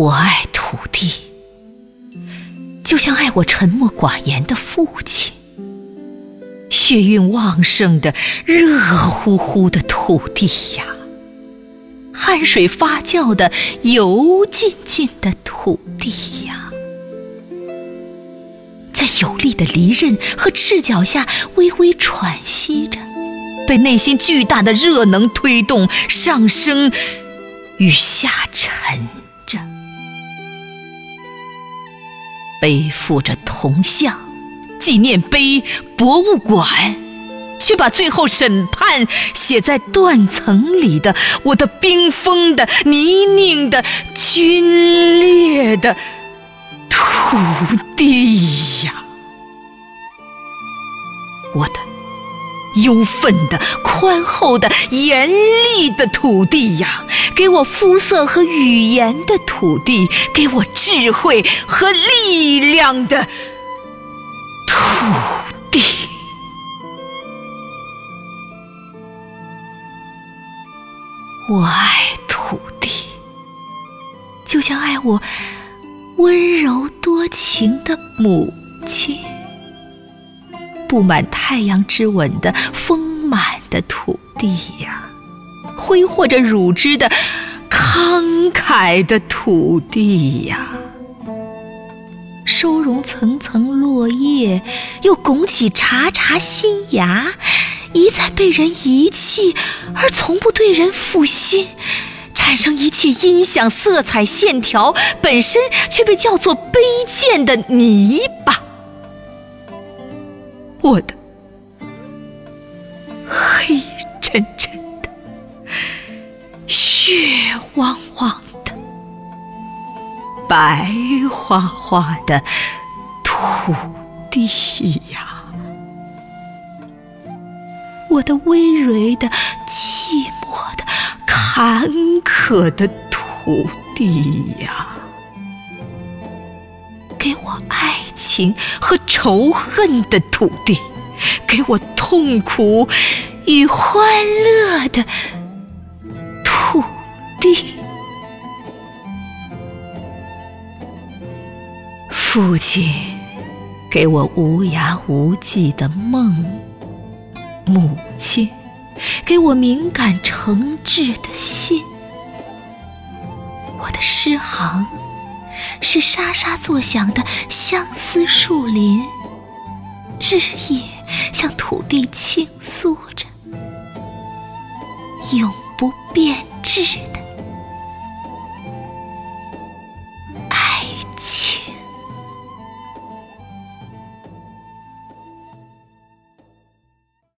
我爱土地，就像爱我沉默寡言的父亲。血韵旺盛的、热乎乎的土地呀，汗水发酵的、油浸浸的土地呀，在有力的离刃和赤脚下微微喘息着，被内心巨大的热能推动上升与下沉背负着铜像。纪念碑、博物馆，却把最后审判写在断层里的我的冰封的、泥泞的、皲裂的土地呀！我的忧愤的、宽厚的、严厉的土地呀！给我肤色和语言的土地，给我智慧和力量的。土地，我爱土地，就像爱我温柔多情的母亲。布满太阳之吻的丰满的土地呀，挥霍着乳汁的慷慨的土地呀。收容层层落叶，又拱起茬茬新芽，一再被人遗弃，而从不对人负心，产生一切音响、色彩、线条，本身却被叫做卑贱的泥巴。我的黑沉沉的，血汪汪的。白花花的土地呀，我的葳蕤的、寂寞的、坎坷的土地呀，爱情和仇恨的土地，给我痛苦与欢乐的土地。父亲给我无涯无际的梦，母亲给我敏感诚挚的心。我的诗行是沙沙作响的相思树林，日夜向土地倾诉着永不变质的。